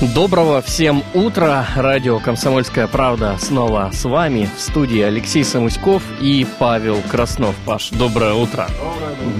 Доброго всем утра. Радио «Комсомольская правда» снова с вами. В студии Алексей Самуськов и Павел Краснов. Паш, доброе утро.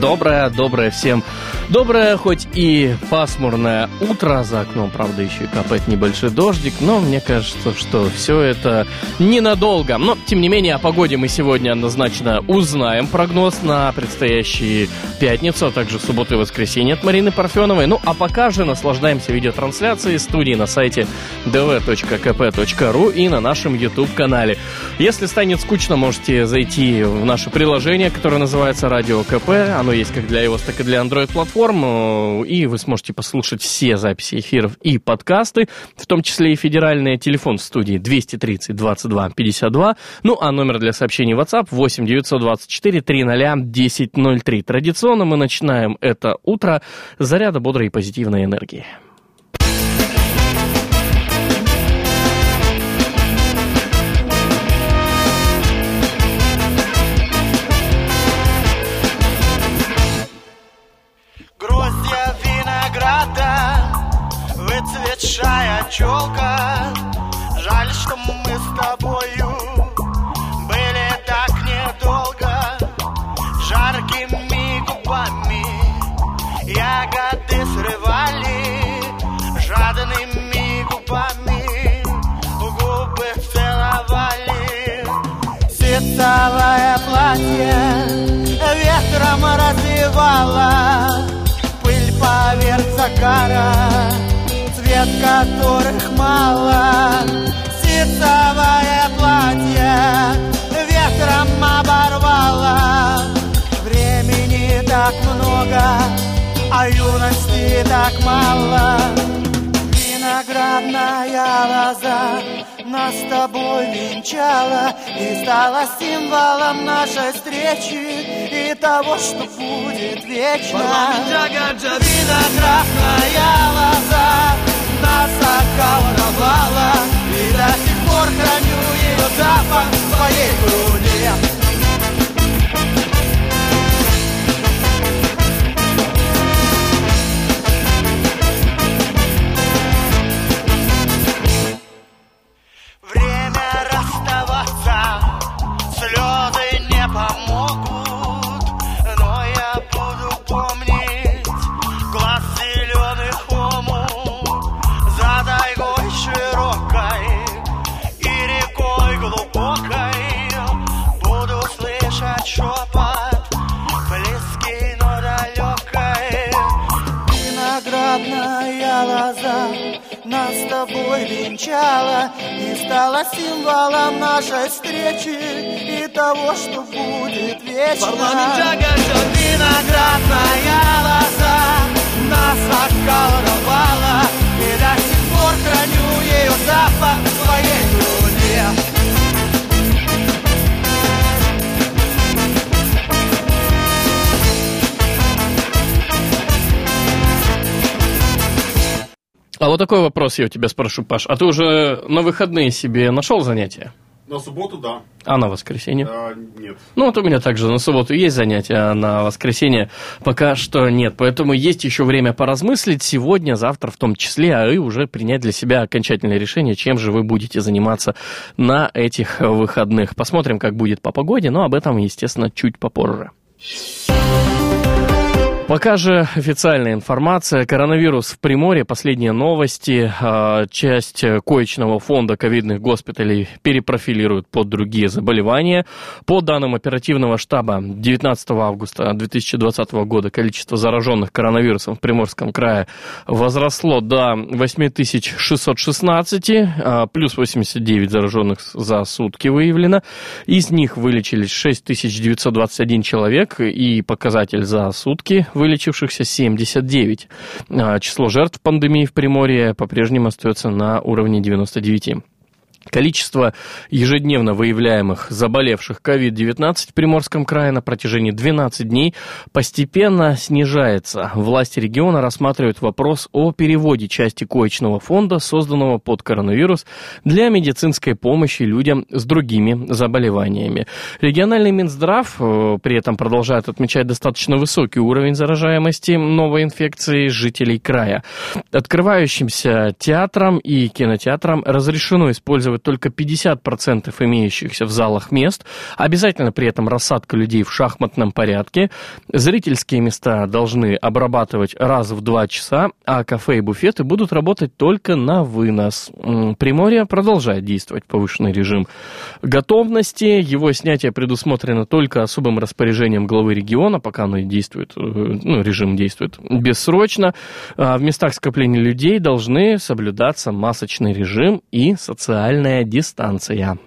Доброе, доброе всем. Доброе, хоть и пасмурное утро. За окном, правда, еще и капает небольшой дождик. Но мне кажется, что все это ненадолго. Но, тем не менее, о погоде мы сегодня однозначно узнаем. Прогноз на предстоящие пятницу, а также субботу и воскресенье от Марины Парфеновой. Ну, а пока же наслаждаемся видеотрансляцией студии на сайте dv.kp.ru и на нашем YouTube-канале. Если станет скучно, можете зайти в наше приложение, которое называется Радио КП. Оно есть как для iOS, так и для Android-платформ. И вы сможете послушать все записи эфиров и подкасты, в том числе и федеральный телефон в студии 230 22 52. Ну, а номер для сообщений WhatsApp 8 924 300 1003. Традиционно мы начинаем это утро с заряда бодрой и позитивной энергии. Челка. Жаль, что мы с тобою были так недолго. Жаркими губами ягоды срывали, жадными губами губы целовали. Ситцевое платье ветром развивала Пыль поверх загара, которых мало. Ситцевое платье ветром оборвала Времени так много, а юности так мало. Виноградная лоза нас с тобой венчала И стала символом нашей встречи И того, что будет вечно. Виноградная лоза нас околдовала И до сих пор храню ее запах в своей груди нас с тобой венчала И стала символом нашей встречи И того, что будет вечно. Виноградная лоза нас околдовала И до вот такой вопрос я у тебя спрошу, Паш. А ты уже на выходные себе нашел занятия? На субботу, да. А на воскресенье? А, нет. Ну, вот у меня также на субботу есть занятия, а на воскресенье пока что нет. Поэтому есть еще время поразмыслить сегодня, завтра в том числе, а и уже принять для себя окончательное решение, чем же вы будете заниматься на этих выходных. Посмотрим, как будет по погоде, но об этом, естественно, чуть попозже. Пока же официальная информация. Коронавирус в Приморье. Последние новости. А, Часть коечного фонда ковидных госпиталей перепрофилируют под другие заболевания. По данным оперативного штаба, 19 августа 2020 года количество зараженных коронавирусом в Приморском крае возросло до 8616, а, плюс 89 зараженных за сутки выявлено. Из них вылечились 6921 человек и показатель за сутки вылечившихся 79. А, Число жертв пандемии в Приморье по-прежнему остается на уровне 99. Количество ежедневно выявляемых заболевших COVID-19 в Приморском крае на протяжении 12 дней постепенно снижается. Власти региона рассматривают вопрос о переводе части коечного фонда, созданного под коронавирус, для медицинской помощи людям с другими заболеваниями. Региональный Минздрав э, при этом продолжает отмечать достаточно высокий уровень заражаемости новой инфекцией жителей края. Открывающимся театрам и кинотеатрам разрешено использовать охватывать только 50% имеющихся в залах мест. Обязательно при этом рассадка людей в шахматном порядке. Зрительские места должны обрабатывать раз в два часа, а кафе и буфеты будут работать только на вынос. Приморье продолжает действовать повышенный режим готовности. Его снятие предусмотрено только особым распоряжением главы региона, пока оно действует, э, ну, режим действует бессрочно. А в местах скопления людей должны соблюдаться масочный режим и социальная социальная дистанция.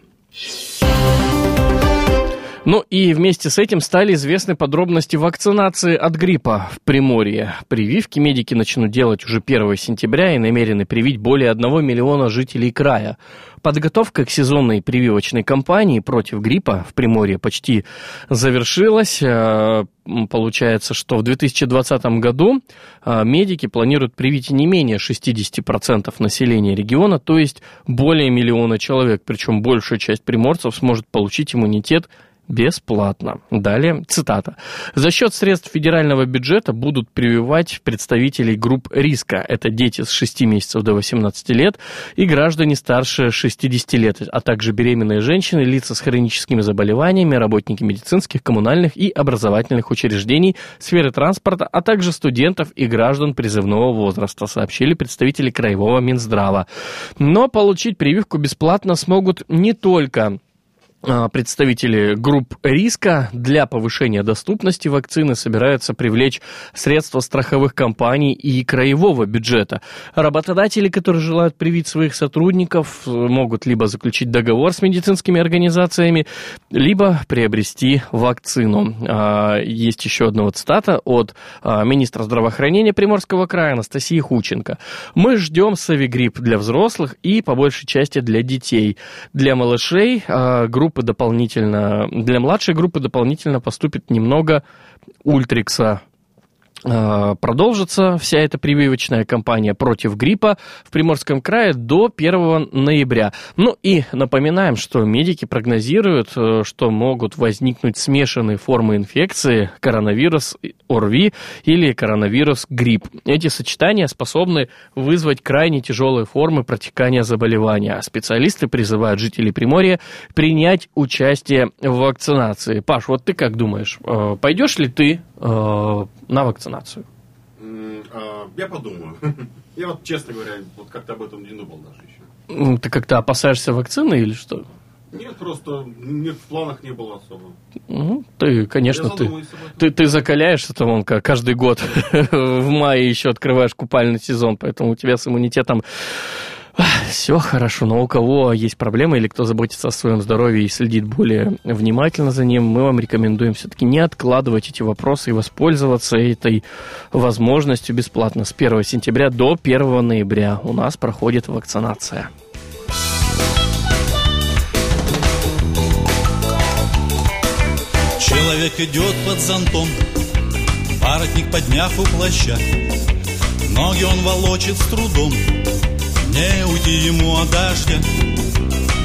Ну и вместе с этим стали известны подробности вакцинации от гриппа в Приморье. Прививки медики начнут делать уже 1 сентября и намерены привить более 1 миллиона жителей края. Подготовка к сезонной прививочной кампании против гриппа в Приморье почти завершилась. Э, получается, что в 2020 году э, медики планируют привить не менее 60% населения региона, то есть более миллиона человек. Причем большая часть приморцев сможет получить иммунитет бесплатно. Далее цитата. За счет средств федерального бюджета будут прививать представителей групп риска. Это дети с 6 месяцев до 18 лет и граждане старше 60 лет, а также беременные женщины, лица с хроническими заболеваниями, работники медицинских, коммунальных и образовательных учреждений, сферы транспорта, а также студентов и граждан призывного возраста, сообщили представители Краевого Минздрава. Но получить прививку бесплатно смогут не только представители групп риска для повышения доступности вакцины собираются привлечь средства страховых компаний и краевого бюджета. Работодатели, которые желают привить своих сотрудников, могут либо заключить договор с медицинскими организациями, либо приобрести вакцину. А, есть еще одна цитата от а, министра здравоохранения Приморского края Анастасии Хученко. «Мы ждем Савигрипп для взрослых и, по большей части, для детей. Для малышей группа группы дополнительно, для младшей группы дополнительно поступит немного ультрикса продолжится вся эта прививочная кампания против гриппа в Приморском крае до 1 ноября. Ну и напоминаем, что медики прогнозируют, э, что могут возникнуть смешанные формы инфекции, коронавирус ОРВИ или коронавирус грипп. Эти сочетания способны вызвать крайне тяжелые формы протекания заболевания. Специалисты призывают жителей Приморья принять участие в вакцинации. Паш, вот ты как думаешь, э, пойдешь ли ты на вакцинацию? А, я подумаю. Я вот, честно говоря, вот как-то об этом не думал даже еще. Ты как-то опасаешься вакцины или что? Нет, просто нет, в планах не было особо. Ну, ты, конечно, ты, ты, ты закаляешься там он каждый год. в мае еще открываешь купальный сезон, поэтому у тебя с иммунитетом все хорошо, но у кого есть проблемы или кто заботится о своем здоровье и следит более внимательно за ним, мы вам рекомендуем все-таки не откладывать эти вопросы и воспользоваться этой возможностью бесплатно. С 1 сентября до 1 ноября у нас проходит вакцинация. Человек идет под зонтом, воротник подняв у плаща, Ноги он волочит с трудом, не уйти ему от дождя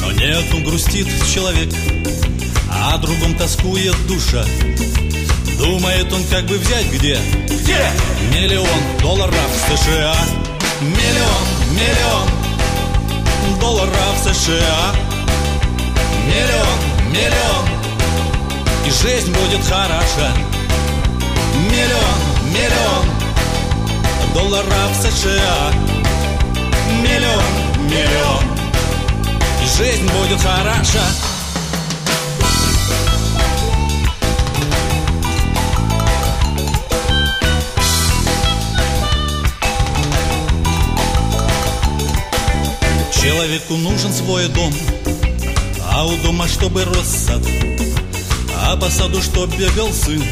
Но нет, он грустит человек а другом тоскует душа. Думает он, как бы взять где? Где? Миллион долларов в США. Миллион, миллион долларов в США. Миллион, миллион И жизнь будет хороша. Миллион, миллион долларов в США миллион, миллион. И жизнь будет хороша. Человеку нужен свой дом А у дома, чтобы рос сад. А по саду, чтоб бегал сын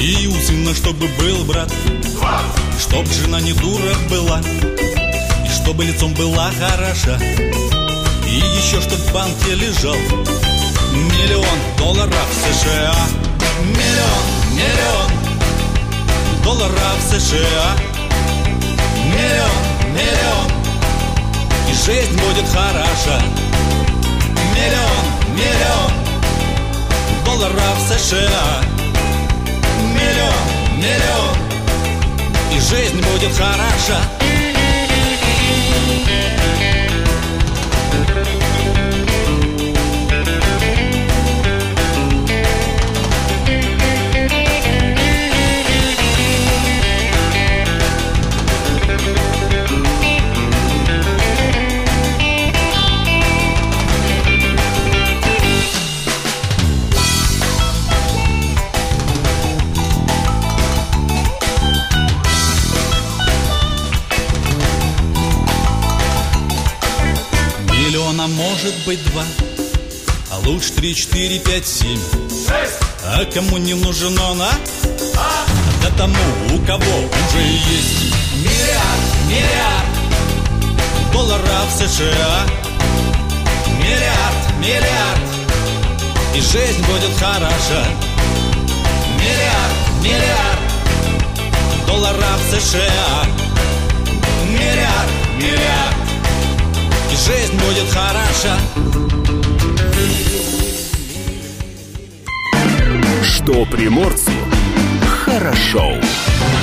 И у сына, чтобы был брат. Чтоб жена не дура была чтобы лицом была хороша. И еще чтоб в банке лежал. Миллион долларов США. Миллион, миллион долларов США. Миллион, миллион. И жизнь будет хороша. Миллион, миллион долларов США. Миллион, миллион. И жизнь будет хороша может быть два А лучше три, четыре, пять, семь. А кому не нужен он, а? Да тому, у кого уже есть. Миллиард, миллиард Долларов США. Миллиард, миллиард И жизнь будет хороша. Миллиард, миллиард Долларов США. Миллиард, миллиард жизнь будет хороша Что приморцу хорошо. В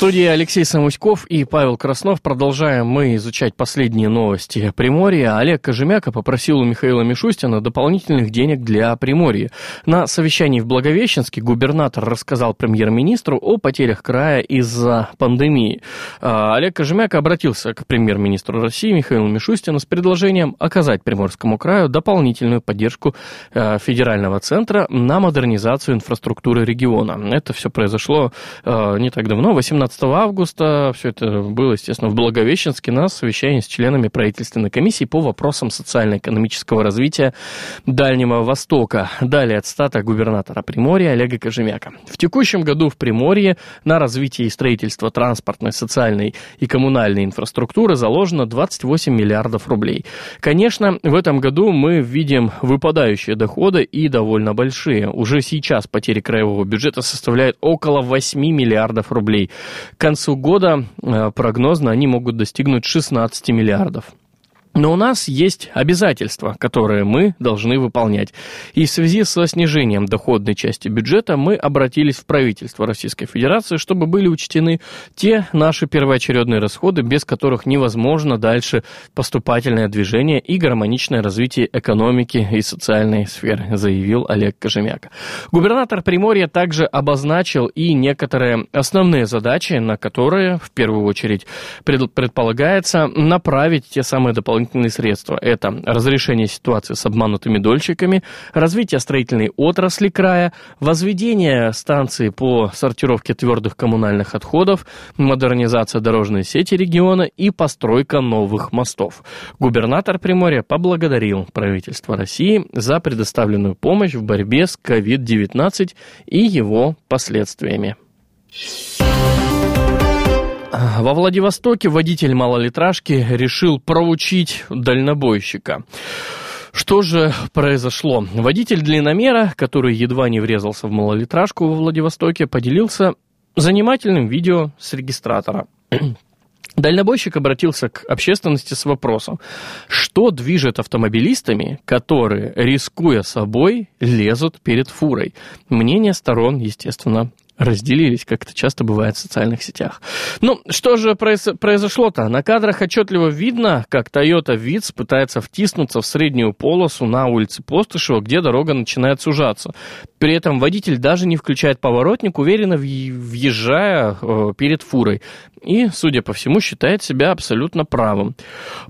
студии Алексей Самуськов и Павел Краснов. Продолжаем мы изучать последние новости Приморья. Олег Кожемяка попросил у Михаила Мишустина дополнительных денег для Приморья. На совещании в Благовещенске губернатор рассказал премьер-министру о потерях края из-за пандемии. А, Олег Кожемяка обратился к премьер-министру России Михаилу Мишустину с предложением оказать Приморскому краю дополнительную поддержку а, федерального центра на модернизацию инфраструктуры региона. Это все произошло а, не так давно, 18 августа. Все это было, естественно, в Благовещенске на совещании с членами правительственной комиссии по вопросам социально-экономического развития Дальнего Востока. Далее цитата губернатора Приморья Олега Кожемяка. В текущем году в Приморье на развитие и строительство транспортной, социальной и коммунальной инфраструктуры заложено 28 миллиардов рублей. Конечно, в этом году мы видим выпадающие доходы и довольно большие. Уже сейчас потери краевого бюджета составляют около 8 миллиардов рублей. К концу года э, прогнозно они могут достигнуть 16 миллиардов. Но у нас есть обязательства, которые мы должны выполнять. И в связи со снижением доходной части бюджета мы обратились в правительство Российской Федерации, чтобы были учтены те наши первоочередные расходы, без которых невозможно дальше поступательное движение и гармоничное развитие экономики и социальной сферы, заявил Олег Кожемяка. Губернатор Приморья также обозначил и некоторые основные задачи, на которые в первую очередь предполагается направить те самые дополнительные дополнительные средства. Это разрешение ситуации с обманутыми дольщиками, развитие строительной отрасли края, возведение станции по сортировке твердых коммунальных отходов, модернизация дорожной сети региона и постройка новых мостов. Губернатор Приморья поблагодарил правительство России за предоставленную помощь в борьбе с COVID-19 и его последствиями. Во Владивостоке водитель малолитражки решил проучить дальнобойщика. Что же произошло? Водитель длинномера, который едва не врезался в малолитражку во Владивостоке, поделился занимательным видео с регистратора. Дальнобойщик обратился к общественности с вопросом, что движет автомобилистами, которые, рискуя собой, лезут перед фурой. Мнение сторон, естественно, разделились, как это часто бывает в социальных сетях. Ну, что же произошло-то? На кадрах отчетливо видно, как Toyota Vitz пытается втиснуться в среднюю полосу на улице Постышева, где дорога начинает сужаться. При этом водитель даже не включает поворотник, уверенно въезжая э, перед фурой. И, судя по всему, считает себя абсолютно правым.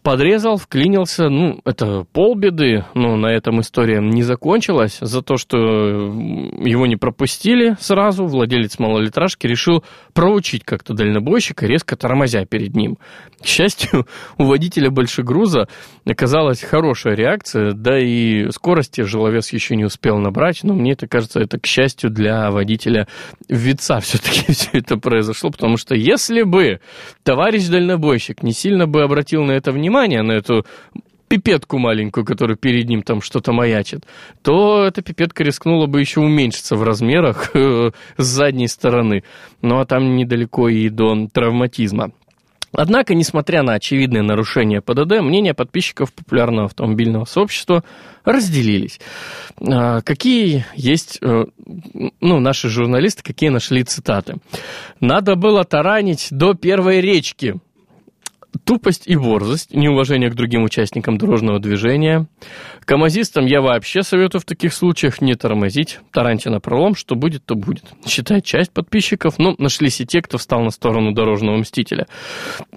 Подрезал, вклинился, ну, это полбеды, но на этом история не закончилась. За то, что его не пропустили сразу, владелец владелец малолитражки решил проучить как-то дальнобойщика, резко тормозя перед ним. К счастью, у водителя большегруза оказалась хорошая реакция, да и скорости желовес еще не успел набрать, но мне это кажется, это к счастью для водителя вица все-таки все это произошло, потому что если бы товарищ дальнобойщик не сильно бы обратил на это внимание, на эту пипетку маленькую, которая перед ним там что-то маячит, то эта пипетка рискнула бы еще уменьшиться в размерах э, с задней стороны. Ну а там недалеко и до травматизма. Однако, несмотря на очевидные нарушения ПДД, мнения подписчиков популярного автомобильного сообщества разделились. А, какие есть, э, ну, наши журналисты, какие нашли цитаты? «Надо было таранить до первой речки», Тупость и борзость, неуважение к другим участникам дорожного движения. Камазистам я вообще советую в таких случаях не тормозить. Тараньте на пролом, что будет, то будет. Считает часть подписчиков, но нашлись и те, кто встал на сторону дорожного мстителя.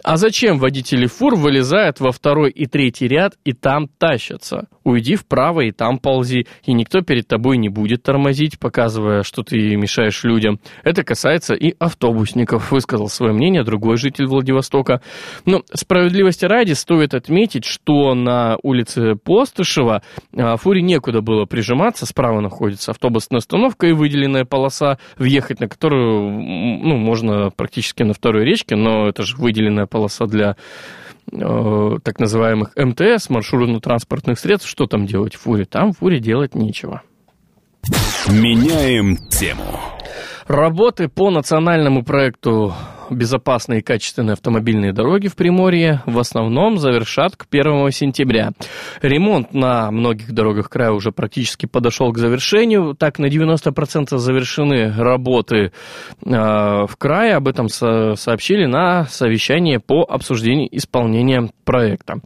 А зачем водители фур вылезают во второй и третий ряд и там тащатся? Уйди вправо и там ползи, и никто перед тобой не будет тормозить, показывая, что ты мешаешь людям. Это касается и автобусников, высказал свое мнение другой житель Владивостока. Но справедливости ради стоит отметить, что на улице Постышева а, фуре некуда было прижиматься, справа находится автобусная остановка и выделенная полоса, въехать на которую ну, можно практически на второй речке, но это же выделенная полоса для э, так называемых МТС, маршрутно-транспортных средств. Что там делать в фуре? Там в фуре делать нечего. Меняем тему. Работы по национальному проекту безопасные и качественные автомобильные дороги в Приморье в основном завершат к 1 сентября. Ремонт на многих дорогах края уже практически подошел к завершению. Так, на 90% завершены работы э, в крае. Об этом со сообщили на совещании по обсуждению исполнения проекта.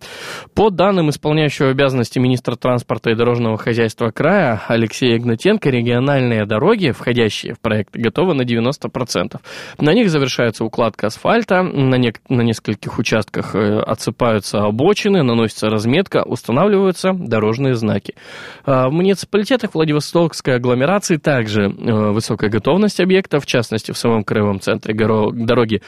По данным исполняющего обязанности министра транспорта и дорожного хозяйства края Алексея Игнатенко, региональные дороги, входящие в проект, готовы на 90%. На них завершаются укладка асфальта, на, не, на нескольких участках э, отсыпаются обочины, наносится разметка, устанавливаются дорожные знаки. А в муниципалитетах Владивостокской агломерации также э, высокая готовность объекта, в частности, в самом краевом центре дороги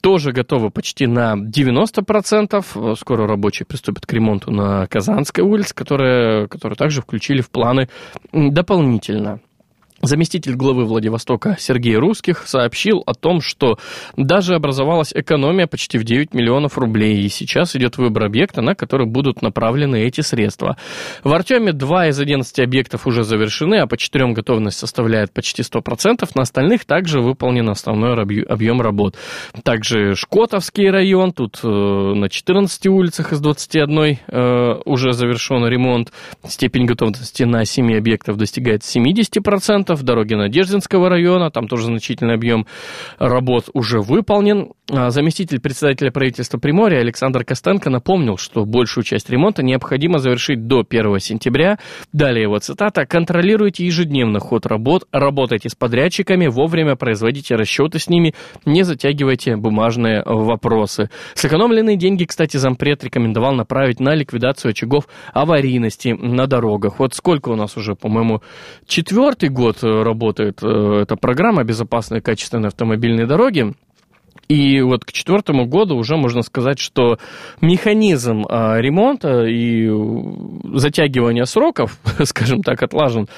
тоже готовы почти на 90%. Скоро рабочие приступят к ремонту на Казанской улице, которые, которые также включили в планы дополнительно. Заместитель главы Владивостока Сергей Русских сообщил о том, что даже образовалась экономия почти в 9 миллионов рублей, и сейчас идет выбор объекта, на который будут направлены эти средства. В Артеме 2 из 11 объектов уже завершены, а по 4 готовность составляет почти 100%, на остальных также выполнен основной объем работ. Также Шкотовский район, тут э, на 14 улицах из 21 э, уже завершен ремонт, степень готовности на 7 объектов достигает 70%, в дороге Надеждинского района, там тоже значительный объем работ уже выполнен. А заместитель председателя правительства Приморья Александр Костенко напомнил, что большую часть ремонта необходимо завершить до 1 сентября. Далее его цитата «Контролируйте ежедневно ход работ, работайте с подрядчиками, вовремя производите расчеты с ними, не затягивайте бумажные вопросы». Сэкономленные деньги, кстати, зампред рекомендовал направить на ликвидацию очагов аварийности на дорогах. Вот сколько у нас уже, по-моему, четвертый год Э, работает э, эта программа «Безопасные качественные автомобильные дороги». И вот к четвертому году уже можно сказать, что механизм э, ремонта и затягивания сроков, скажем так, отлажен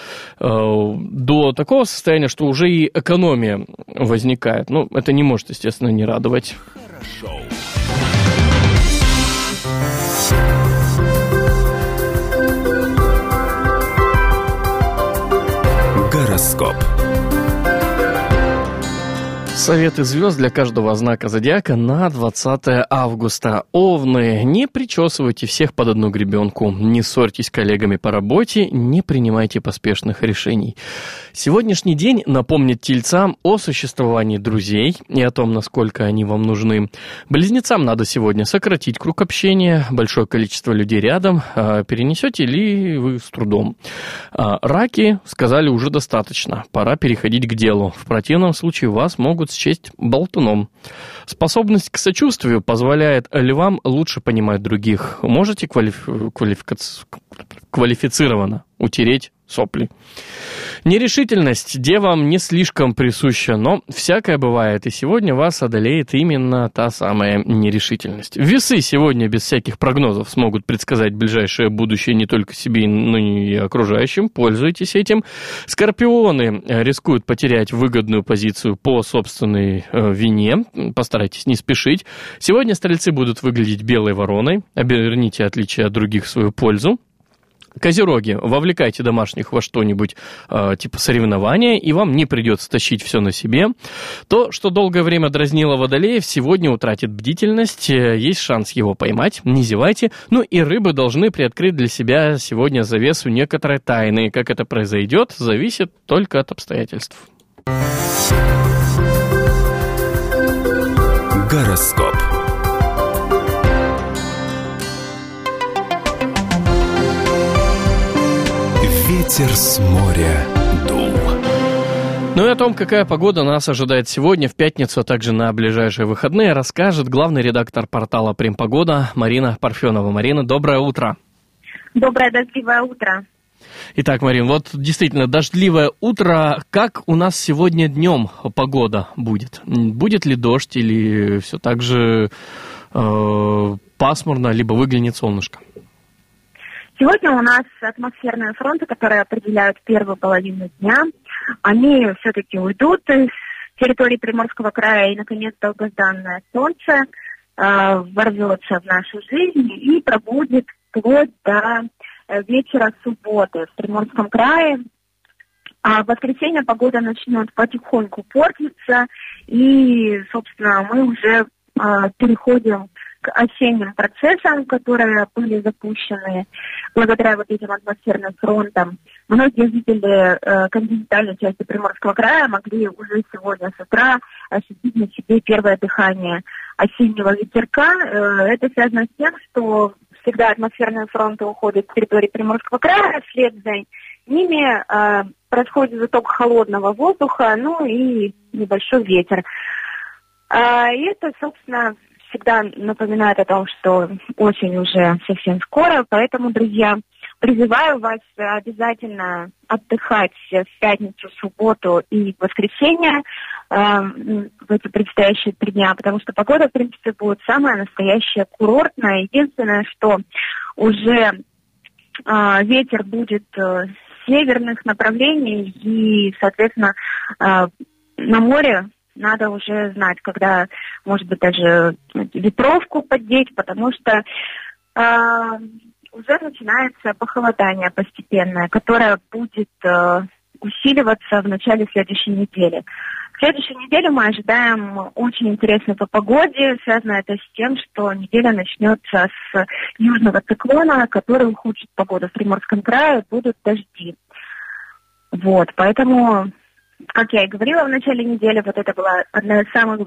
до такого состояния, что уже и экономия возникает. Ну, это не может, естественно, не радовать. Хорошо. Гороскоп. Советы звезд для каждого знака зодиака на 20 августа. Овны, не причесывайте всех под одну гребенку, не ссорьтесь с коллегами по работе, не принимайте поспешных решений. Сегодняшний день напомнит тельцам о существовании друзей и о том, насколько они вам нужны. Близнецам надо сегодня сократить круг общения, большое количество людей рядом, а перенесете ли вы с трудом. А раки сказали уже достаточно, пора переходить к делу. В противном случае вас могут счесть болтуном. Способность к сочувствию позволяет львам лучше понимать других. Можете квалиф... квалифика... квалифицированно утереть сопли. Нерешительность девам не слишком присуща, но всякое бывает, и сегодня вас одолеет именно та самая нерешительность. Весы сегодня без всяких прогнозов смогут предсказать ближайшее будущее не только себе, но и окружающим. Пользуйтесь этим. Скорпионы рискуют потерять выгодную позицию по собственной э, вине. Постарайтесь не спешить. Сегодня стрельцы будут выглядеть белой вороной. Оберните отличие от других в свою пользу. Козероги, вовлекайте домашних во что-нибудь э, типа соревнования, и вам не придется тащить все на себе. То, что долгое время дразнило водолеев, сегодня утратит бдительность, э, есть шанс его поймать, не зевайте. Ну и рыбы должны приоткрыть для себя сегодня завесу некоторой тайны. Как это произойдет, зависит только от обстоятельств. Гороскоп. Ветер с моря дул. Ну и о том, какая погода нас ожидает сегодня, в пятницу, а также на ближайшие выходные, расскажет главный редактор портала «Примпогода» Марина Парфенова. Марина, доброе утро. Доброе дождливое утро. Итак, Марин, вот действительно дождливое утро. Как у нас сегодня днем погода будет? Будет ли дождь или все так же э, пасмурно, либо выглянет солнышко? Сегодня у нас атмосферные фронты, которые определяют первую половину дня. Они все-таки уйдут из территории Приморского края, и, наконец, долгожданное солнце э, ворвется в нашу жизнь и пробудет вплоть до э, вечера субботы в Приморском крае. А в воскресенье погода начнет потихоньку портиться, и, собственно, мы уже э, переходим к осенним процессам, которые были запущены благодаря вот этим атмосферным фронтам. Многие жители э, континентальной части Приморского края могли уже сегодня с утра ощутить на себе первое дыхание осеннего ветерка. Э, это связано с тем, что всегда атмосферные фронты уходят с территории Приморского края, вслед за ними э, происходит заток холодного воздуха, ну и небольшой ветер. Э, и это, собственно, всегда напоминает о том, что очень уже совсем скоро, поэтому, друзья, призываю вас обязательно отдыхать в пятницу, субботу и воскресенье э, в эти предстоящие три дня, потому что погода, в принципе, будет самая настоящая курортная. Единственное, что уже э, ветер будет э, северных направлений и, соответственно, э, на море надо уже знать, когда, может быть, даже ветровку поддеть, потому что э, уже начинается похолодание постепенное, которое будет э, усиливаться в начале следующей недели. В следующей неделе мы ожидаем очень интересно по погоде. Связано это с тем, что неделя начнется с южного циклона, который ухудшит погоду в Приморском крае, будут дожди. Вот, поэтому как я и говорила в начале недели, вот это была одна из самых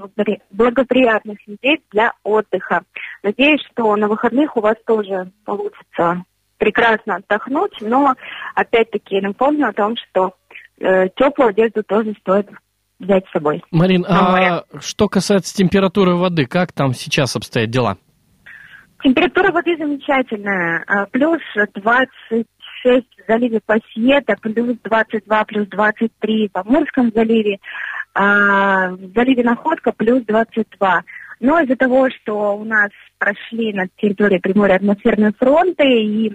благоприятных недель для отдыха. Надеюсь, что на выходных у вас тоже получится прекрасно отдохнуть, но опять-таки напомню о том, что э, теплую одежду тоже стоит взять с собой. Марин, а что касается температуры воды, как там сейчас обстоят дела? Температура воды замечательная, а, плюс 20 6 в заливе Пассиета, плюс 22, плюс 23 в Амурском заливе, а в заливе Находка плюс 22. Но из-за того, что у нас прошли над территорией Приморья атмосферные фронты, и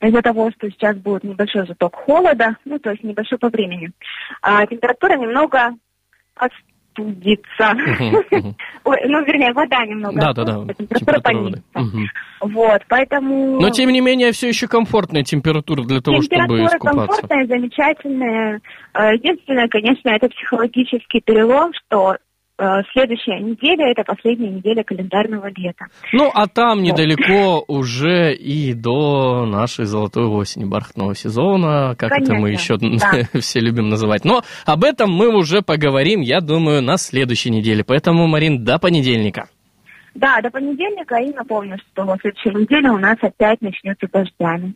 из-за того, что сейчас будет небольшой заток холода, ну, то есть небольшой по времени, а температура немного остудится. Ой, ну, вернее, вода немного. Да, да, да. Температура понизится. Вот, поэтому... Но, тем не менее, все еще комфортная температура для того, чтобы искупаться. Температура комфортная, замечательная. Э, единственное, конечно, это психологический перелом, что следующая неделя – это последняя неделя календарного лета. Ну, а там недалеко уже и до нашей золотой осени, бархатного сезона, как Конечно, это мы еще да. все любим называть. Но об этом мы уже поговорим, я думаю, на следующей неделе. Поэтому, Марин, до понедельника. Да, до понедельника. И напомню, что в следующей неделе у нас опять начнется дождями.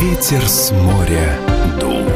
Ветер с моря дул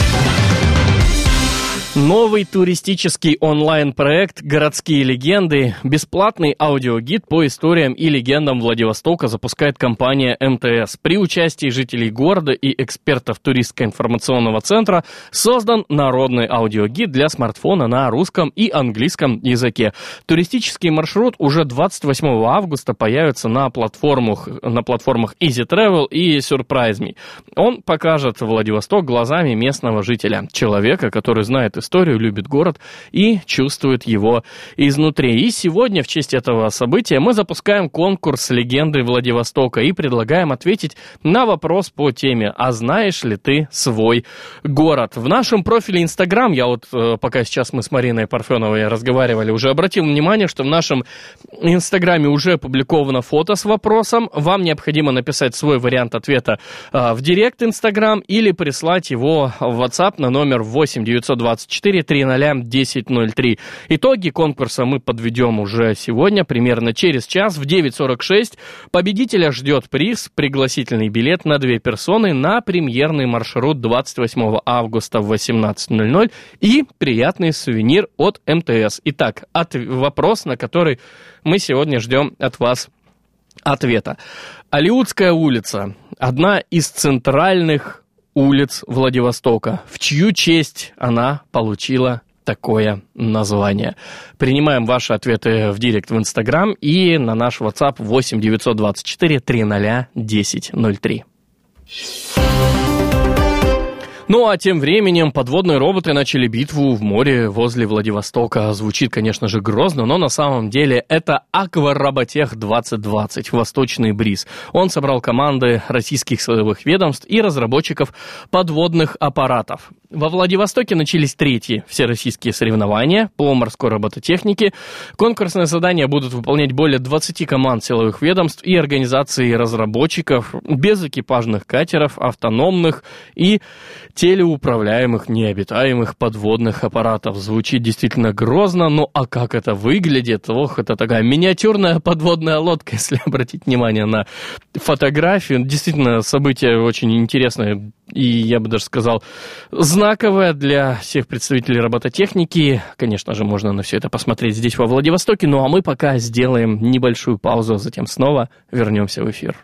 Новый туристический онлайн-проект «Городские легенды» – бесплатный аудиогид по историям и легендам Владивостока запускает компания МТС. При участии жителей города и экспертов туристско-информационного центра создан народный аудиогид для смартфона на русском и английском языке. Туристический маршрут уже 28 августа появится на платформах, на платформах Easy Travel и Surprise Me. Он покажет Владивосток глазами местного жителя, человека, который знает историю, любит город и чувствует его изнутри. И сегодня в честь этого события мы запускаем конкурс «Легенды Владивостока» и предлагаем ответить на вопрос по теме «А знаешь ли ты свой город?». В нашем профиле Инстаграм, я вот э, пока сейчас мы с Мариной Парфеновой разговаривали, уже обратил внимание, что в нашем Инстаграме уже опубликовано фото с вопросом. Вам необходимо написать свой вариант ответа э, в Директ Инстаграм или прислать его в WhatsApp на номер 8 924 4 300 1003. Итоги конкурса мы подведем уже сегодня, примерно через час, в 9.46. Победителя ждет приз, пригласительный билет на две персоны на премьерный маршрут 28 августа в 18.00 и приятный сувенир от МТС. Итак, от, вопрос, на который мы сегодня ждем от вас ответа. Алиутская улица – одна из центральных улиц Владивостока, в чью честь она получила такое название. Принимаем ваши ответы в директ в Инстаграм и на наш WhatsApp 8 924 300 1003. Ну а тем временем подводные роботы начали битву в море возле Владивостока. Звучит, конечно же, грозно, но на самом деле это Аквароботех 2020, Восточный бриз. Он собрал команды российских силовых ведомств и разработчиков подводных аппаратов. Во Владивостоке начались третьи всероссийские соревнования по морской робототехнике. Конкурсные задания будут выполнять более 20 команд силовых ведомств и организаций разработчиков без экипажных катеров, автономных и телеуправляемых необитаемых подводных аппаратов. Звучит действительно грозно, ну а как это выглядит? Ох, это такая миниатюрная подводная лодка, если обратить внимание на фотографию. Действительно, событие очень интересное и, я бы даже сказал, знаковое для всех представителей робототехники. Конечно же, можно на все это посмотреть здесь, во Владивостоке. Ну а мы пока сделаем небольшую паузу, а затем снова вернемся в эфир.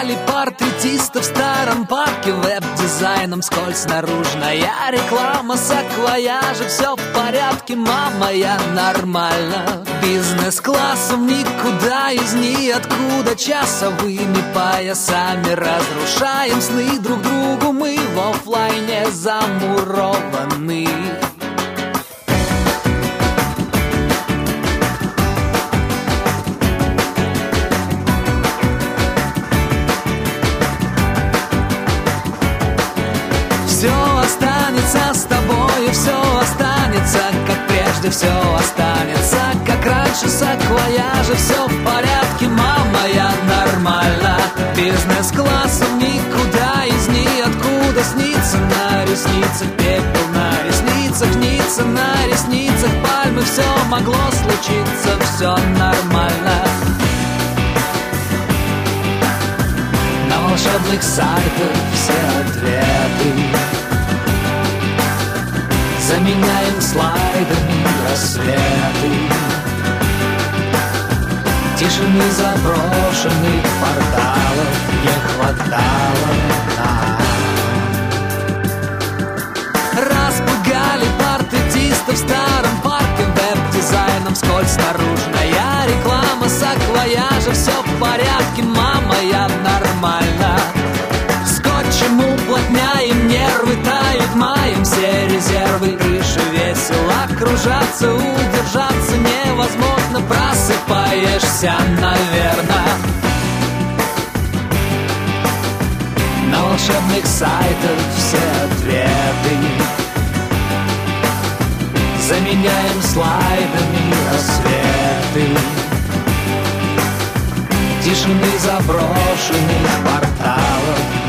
Распугали портретиста в старом парке Веб-дизайном скользь наружная реклама Саквояжи, все в порядке, мама, я нормально. Бизнес-классом никуда из ниоткуда Часовыми поясами разрушаем сны друг другу Мы в офлайне замурованы прежде все останется Как раньше саквояжи Все в порядке, мама, я нормально. Бизнес-классом никуда из ниоткуда Снится на ресницах пепел На ресницах снится на ресницах Пальмы все могло случиться Все нормально. На волшебных сайтах все ответы Заменяем слайдами рассветы. Тишины заброшенных порталов Не хватало. Нам Распугали в старом парке Веб-дизайном скользь наружная реклама Саквояжа Все в порядке, мама, я нормально тают маем все резервы Крыши весело кружатся, удержаться невозможно Просыпаешься, наверное На волшебных сайтах все ответы. Заменяем слайдами рассветы. Тишины заброшенных порталов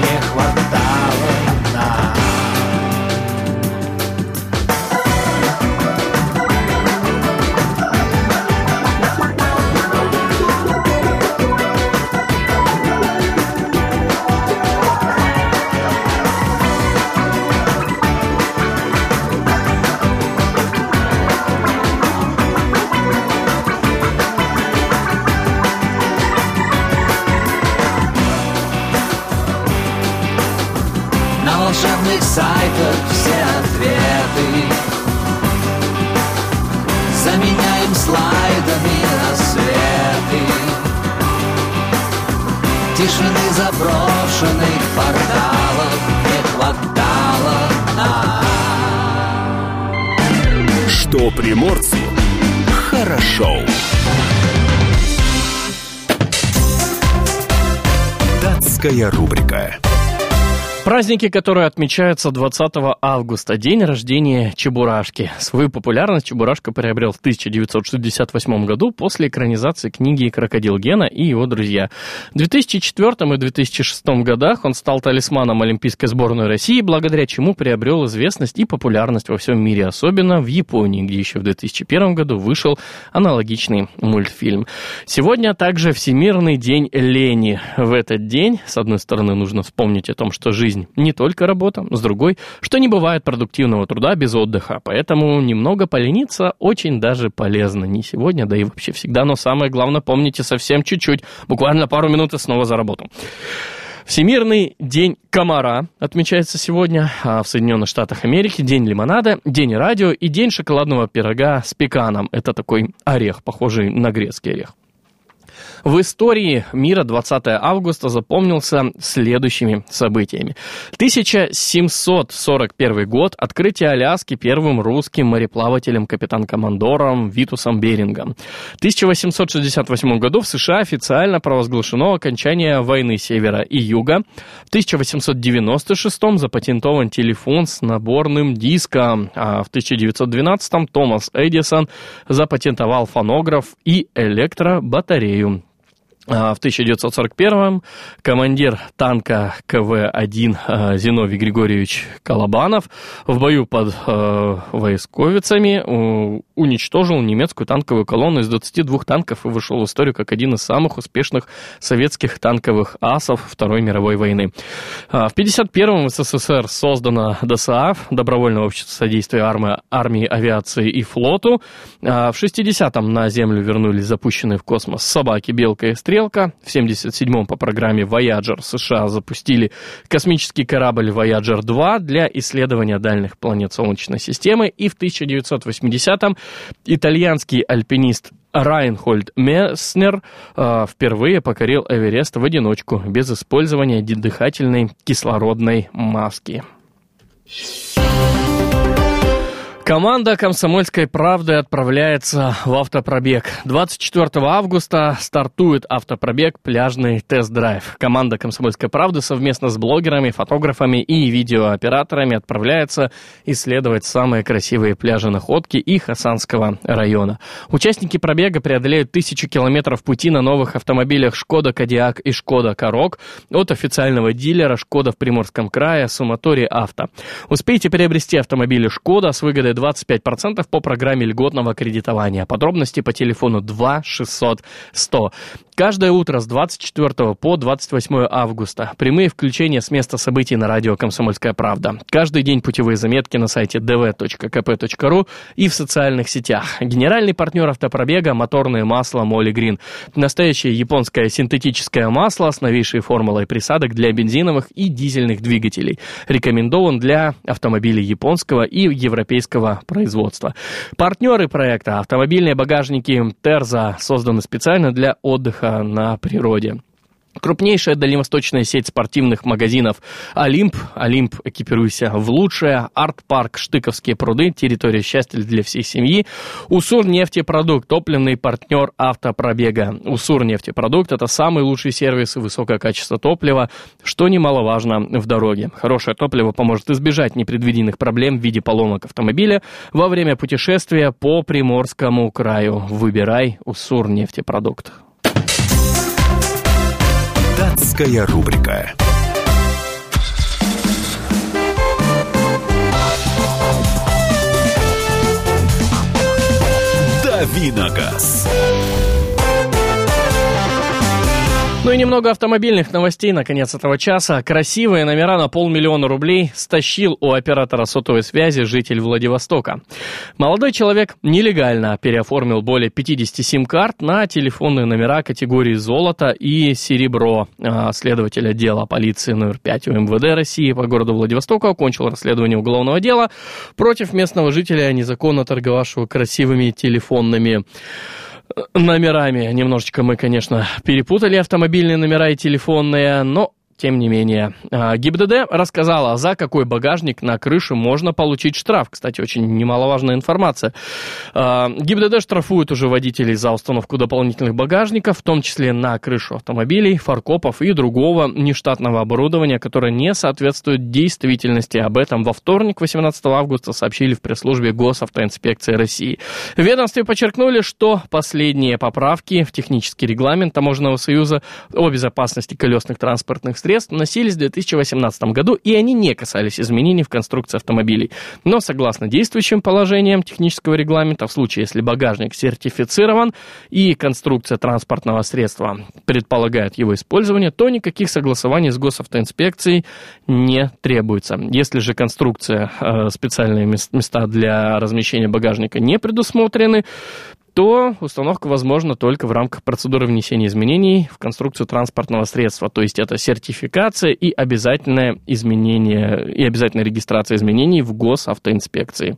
Что приморцу хорошо. Датская рубрика. Праздники, которые отмечаются 20 августа, день рождения Чебурашки. Свою популярность Чебурашка приобрел в 1968 году после экранизации книги «Крокодил Гена» и его друзья. В 2004 и 2006 годах он стал талисманом Олимпийской сборной России, благодаря чему приобрел известность и популярность во всем мире, особенно в Японии, где еще в 2001 году вышел аналогичный мультфильм. Сегодня также Всемирный день лени. В этот день, с одной стороны, нужно вспомнить о том, что жизнь жизнь не только работа, с другой, что не бывает продуктивного труда без отдыха, поэтому немного полениться очень даже полезно. Не сегодня, да и вообще всегда, но самое главное, помните совсем чуть-чуть, буквально пару минут и снова за работу. Всемирный день комара отмечается сегодня а в Соединенных Штатах Америки, день лимонада, день радио и день шоколадного пирога с пеканом. Это такой орех, похожий на грецкий орех. В истории мира 20 августа запомнился следующими событиями. 1741 год. Открытие Аляски первым русским мореплавателем-капитан-командором Витусом Берингом. В 1868 году в США официально провозглашено окончание войны Севера и Юга. В 1896 запатентован телефон с наборным диском. А в 1912 Томас Эдисон запатентовал фонограф и электробатарею. А, в 1941-м командир танка КВ-1 а, Зиновий Григорьевич Колобанов в бою под э, Войсковицами уничтожил немецкую танковую колонну из 22 танков и вышел в историю как один из самых успешных советских танковых асов Второй мировой войны. В 1951-м в СССР создана ДСАФ, Добровольное общество содействия армии, армии, авиации и флоту. В 60-м на Землю вернулись запущенные в космос собаки, белка и стрелка. В 77-м по программе Voyager США запустили космический корабль Voyager 2 для исследования дальних планет Солнечной системы. И в 1980-м итальянский альпинист Райнхольд Месснер э, впервые покорил Эверест в одиночку, без использования дыхательной кислородной маски. Команда «Комсомольской правды» отправляется в автопробег. 24 августа стартует автопробег «Пляжный тест-драйв». Команда «Комсомольской правды» совместно с блогерами, фотографами и видеооператорами отправляется исследовать самые красивые пляжи Находки и Хасанского района. Участники пробега преодолеют тысячу километров пути на новых автомобилях «Шкода Кодиак» и «Шкода Корок» от официального дилера «Шкода» в Приморском крае «Суматори Авто». Успейте приобрести автомобили «Шкода» с выгодой 25% по программе льготного кредитования. Подробности по телефону 2 600 100. Каждое утро с 24 по 28 августа. Прямые включения с места событий на радио «Комсомольская правда». Каждый день путевые заметки на сайте dv.kp.ru и в социальных сетях. Генеральный партнер автопробега – моторное масло Моли Грин. Настоящее японское синтетическое масло с новейшей формулой присадок для бензиновых и дизельных двигателей. Рекомендован для автомобилей японского и европейского производства. Партнеры проекта – автомобильные багажники Терза, созданы специально для отдыха на природе. Крупнейшая дальневосточная сеть спортивных магазинов «Олимп». «Олимп» экипируйся в лучшее. Арт-парк «Штыковские пруды». Территория счастья для всей семьи. «Усур нефтепродукт». Топливный партнер автопробега. «Усур нефтепродукт» — это самый лучший сервис и высокое качество топлива, что немаловажно в дороге. Хорошее топливо поможет избежать непредвиденных проблем в виде поломок автомобиля во время путешествия по Приморскому краю. Выбирай «Усур нефтепродукт». Датская рубрика. Давиногаз. Ну и немного автомобильных новостей наконец этого часа. Красивые номера на полмиллиона рублей стащил у оператора сотовой связи житель Владивостока. Молодой человек нелегально переоформил более 50 сим-карт на телефонные номера категории «золото» и «серебро». А, следователь отдела полиции номер 5 УМВД России по городу Владивостоку окончил расследование уголовного дела против местного жителя, незаконно торговавшего красивыми телефонными номерами. Немножечко мы, конечно, перепутали автомобильные номера и телефонные, но тем не менее. А, ГИБДД рассказала, за какой багажник на крыше можно получить штраф. Кстати, очень немаловажная информация. А, ГИБДД штрафует уже водителей за установку дополнительных багажников, в том числе на крышу автомобилей, фаркопов и другого нештатного оборудования, которое не соответствует действительности. Об этом во вторник, 18 августа, сообщили в пресс-службе Госавтоинспекции России. В ведомстве подчеркнули, что последние поправки в технический регламент Таможенного союза о безопасности колесных транспортных средств средств носились в 2018 году, и они не касались изменений в конструкции автомобилей. Но согласно действующим положениям технического регламента, в случае, если багажник сертифицирован и конструкция транспортного средства предполагает его использование, то никаких согласований с госавтоинспекцией не требуется. Если же конструкция, э, специальные места для размещения багажника не предусмотрены, то установка возможна только в рамках процедуры внесения изменений в конструкцию транспортного средства. То есть это сертификация и обязательное изменение, и обязательная регистрация изменений в госавтоинспекции.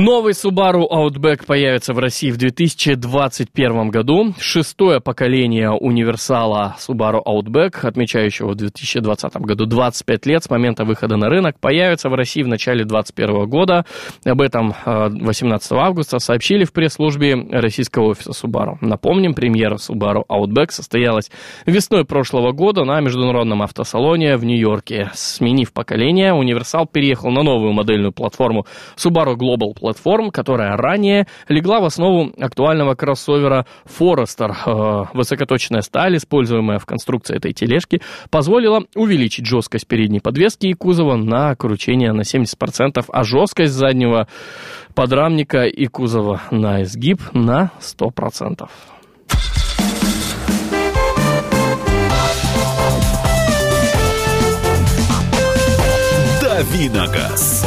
Новый Subaru Outback появится в России в 2021 году. Шестое поколение универсала Subaru Outback, отмечающего в 2020 году 25 лет с момента выхода на рынок, появится в России в начале 2021 года. Об этом 18 э, августа сообщили в пресс-службе российского офиса Subaru. Напомним, премьера Subaru Outback состоялась весной прошлого года на международном автосалоне в Нью-Йорке. Сменив поколение, универсал переехал на новую модельную платформу Subaru Global платформ, которая ранее легла в основу актуального кроссовера Forester. Э, высокоточная сталь, используемая в конструкции этой тележки, позволила увеличить жесткость передней подвески и кузова на кручение на 70%, а жесткость заднего подрамника и кузова на изгиб на 100%. Давиногаз.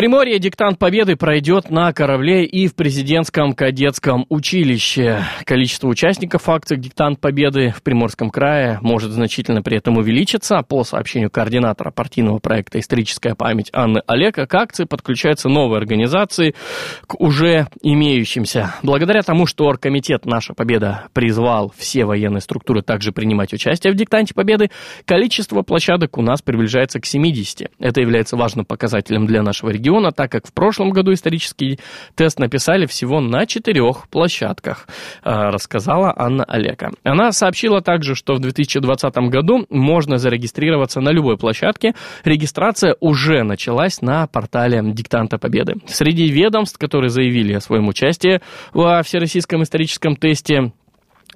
Приморье диктант Победы пройдет на корабле и в президентском кадетском училище. Количество участников акции «Диктант Победы» в Приморском крае может значительно при этом увеличиться. По сообщению координатора партийного проекта «Историческая память» Анны Олега, к акции подключаются новые организации к уже имеющимся. Благодаря тому, что Оргкомитет «Наша Победа» призвал все военные структуры также принимать участие в «Диктанте Победы», количество площадок у нас приближается к 70. Это является важным показателем для нашего региона региона, так как в прошлом году исторический тест написали всего на четырех площадках, а, рассказала Анна Олега. Она сообщила также, что в 2020 году можно зарегистрироваться на любой площадке. Регистрация уже началась на портале «Диктанта Победы». Среди ведомств, которые заявили о своем участии во Всероссийском историческом тесте,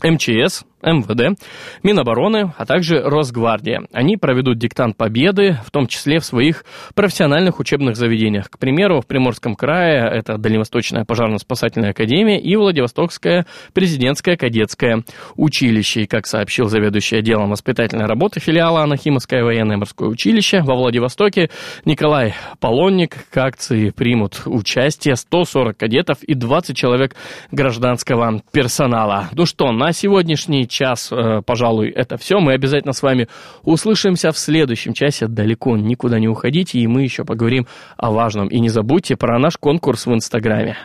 МЧС, МВД, Минобороны, а также Росгвардия. Они проведут диктант победы, в том числе в своих профессиональных учебных заведениях. К примеру, в Приморском крае это Дальневосточная пожарно-спасательная академия и Владивостокское президентское кадетское училище. И, как сообщил заведующий отделом воспитательной работы филиала Анахимовское военное морское училище во Владивостоке Николай Полонник, к акции примут участие 140 кадетов и 20 человек гражданского персонала. Ну что, на сегодняшний час, э, пожалуй, это все. Мы обязательно с вами услышимся в следующем часе. Далеко никуда не уходите, и мы еще поговорим о важном. И не забудьте про наш конкурс в Инстаграме.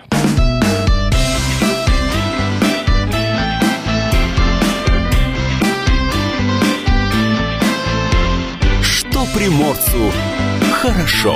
Что приморцу хорошо.